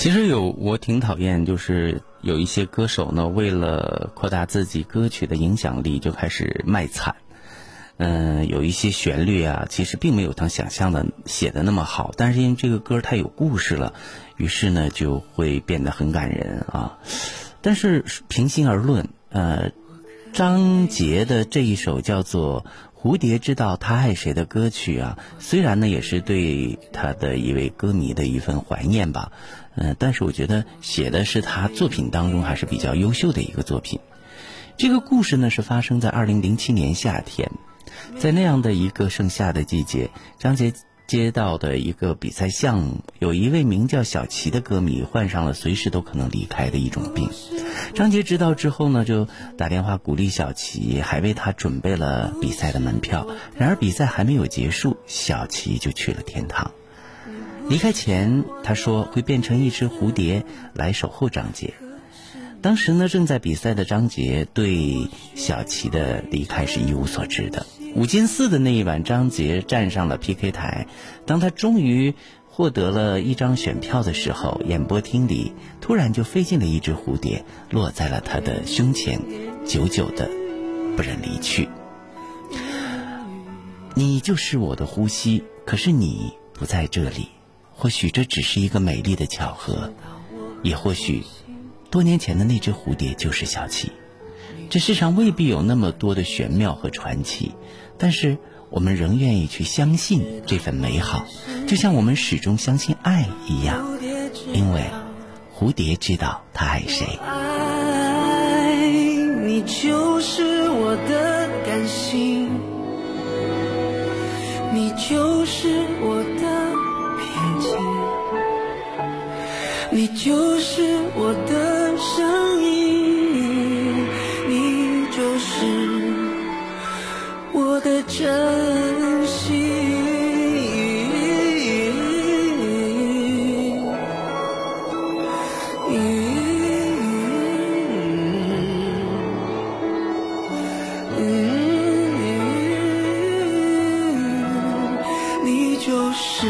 其实有我挺讨厌，就是有一些歌手呢，为了扩大自己歌曲的影响力，就开始卖惨。嗯，有一些旋律啊，其实并没有他想象的写的那么好，但是因为这个歌太有故事了，于是呢就会变得很感人啊。但是平心而论，呃，张杰的这一首叫做。蝴蝶知道他爱谁的歌曲啊，虽然呢也是对他的一位歌迷的一份怀念吧，嗯，但是我觉得写的是他作品当中还是比较优秀的一个作品。这个故事呢是发生在二零零七年夏天，在那样的一个盛夏的季节，张杰。接到的一个比赛项目，有一位名叫小齐的歌迷患上了随时都可能离开的一种病。张杰知道之后呢，就打电话鼓励小齐，还为他准备了比赛的门票。然而比赛还没有结束，小齐就去了天堂。离开前，他说会变成一只蝴蝶来守候张杰。当时呢，正在比赛的张杰对小齐的离开是一无所知的。五进四的那一晚，张杰站上了 PK 台。当他终于获得了一张选票的时候，演播厅里突然就飞进了一只蝴蝶，落在了他的胸前，久久的不忍离去。你就是我的呼吸，可是你不在这里。或许这只是一个美丽的巧合，也或许多年前的那只蝴蝶就是小七。这世上未必有那么多的玄妙和传奇，但是我们仍愿意去相信这份美好，就像我们始终相信爱一样，因为蝴蝶知道它爱谁。爱你就是我的感性，你就是我的眼睛你就是我的声音你就是我的真心。你你就是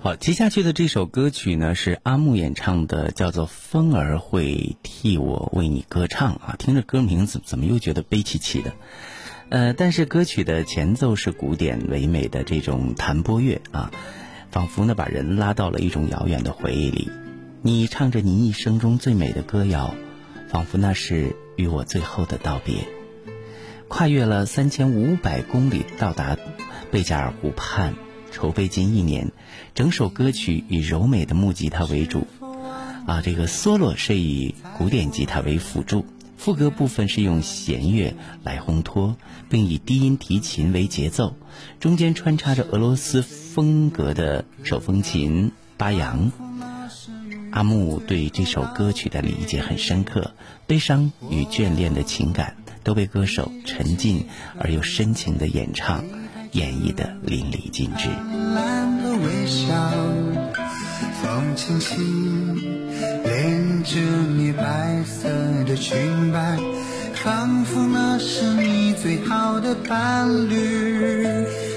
好，接下去的这首歌曲呢是阿木演唱的，叫做《风儿会替我为你歌唱》啊，听着歌名怎怎么又觉得悲戚戚的？呃，但是歌曲的前奏是古典唯美的这种弹拨乐啊，仿佛呢把人拉到了一种遥远的回忆里。你唱着你一生中最美的歌谣，仿佛那是与我最后的道别。跨越了三千五百公里，到达贝加尔湖畔。筹备近一年，整首歌曲以柔美的木吉他为主，啊，这个 solo 是以古典吉他为辅助，副歌部分是用弦乐来烘托，并以低音提琴为节奏，中间穿插着俄罗斯风格的手风琴、巴扬。阿木对这首歌曲的理解很深刻，悲伤与眷恋的情感都被歌手沉浸而又深情的演唱演绎的淋漓尽致。蓝的微笑，风轻轻着你白色的裙摆，仿佛那是你最好的伴侣。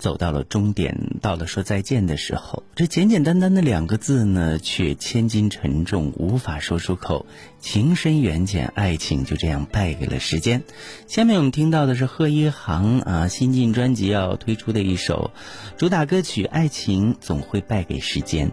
走到了终点，到了说再见的时候，这简简单单的两个字呢，却千斤沉重，无法说出口。情深缘浅，爱情就这样败给了时间。下面我们听到的是贺一航啊新晋专辑要推出的一首主打歌曲《爱情总会败给时间》。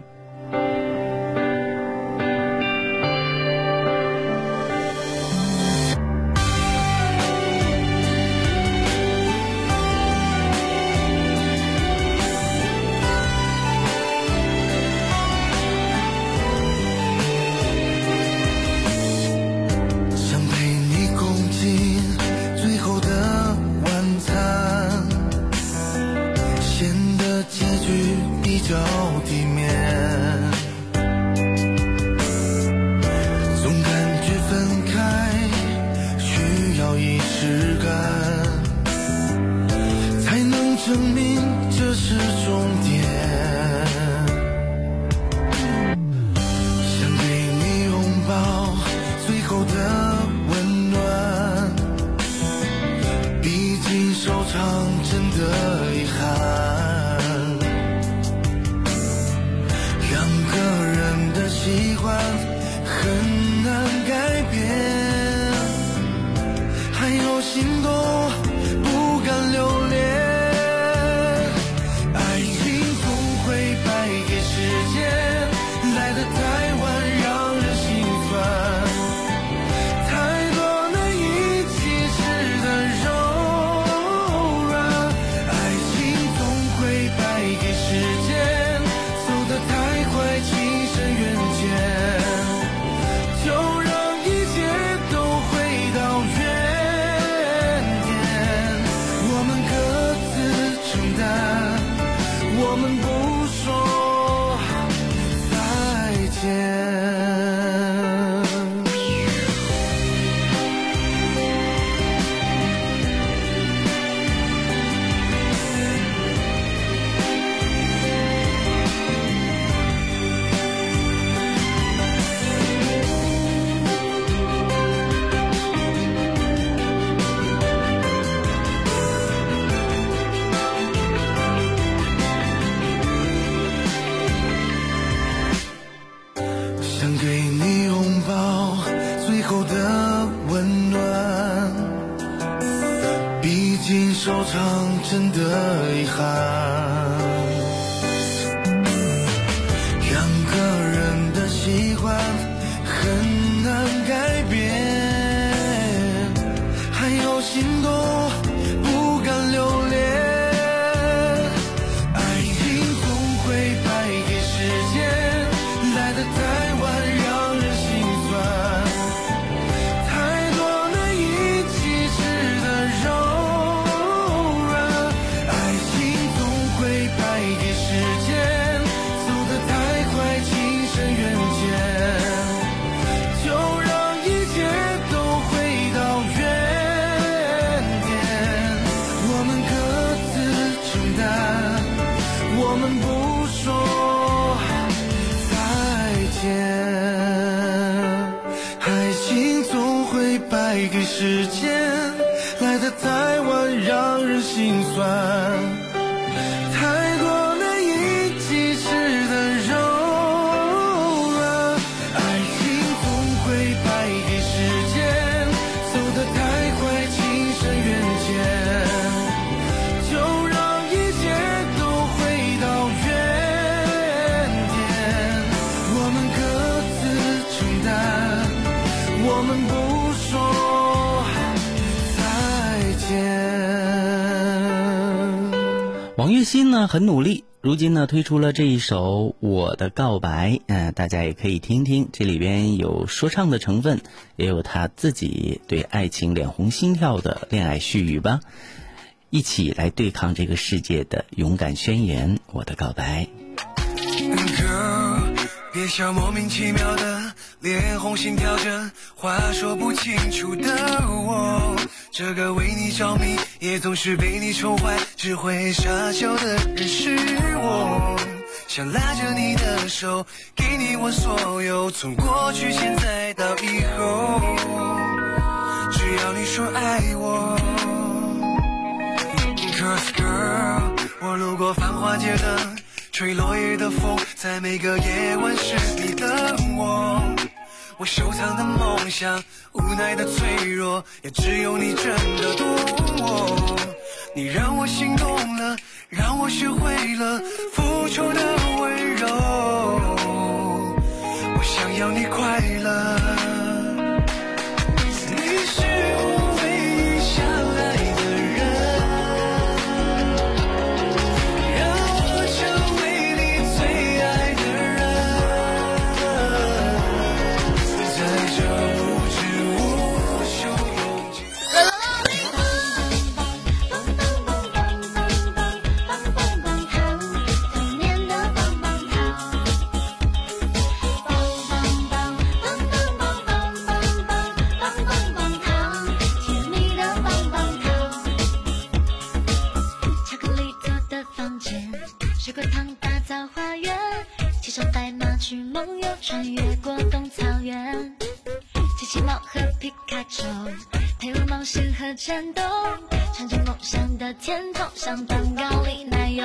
这是终点。我们不说再见。场真的遗憾。我们不说再见。爱情总会败给时间，来得太晚，让人心酸。王栎鑫呢很努力，如今呢推出了这一首《我的告白》，嗯、大家也可以听听，这里边有说唱的成分，也有他自己对爱情脸红心跳的恋爱絮语吧，一起来对抗这个世界的勇敢宣言，《我的告白》。别笑莫名其妙的，脸红心跳着，话说不清楚的我，这个为你着迷，也总是被你宠坏，只会傻笑的人是我。想拉着你的手，给你我所有，从过去、现在到以后，只要你说爱我。Cause girl，我路过繁华街灯，吹落叶的风，在每个夜晚是你等我。我收藏的梦想，无奈的脆弱，也只有你真的懂我。你让我心动了，让我学会了付出的温柔。我想要你快乐。去梦游，穿越过冬草原。机器猫和皮卡丘，陪我冒险和战斗，穿着梦想的甜筒，像蛋糕里奶油。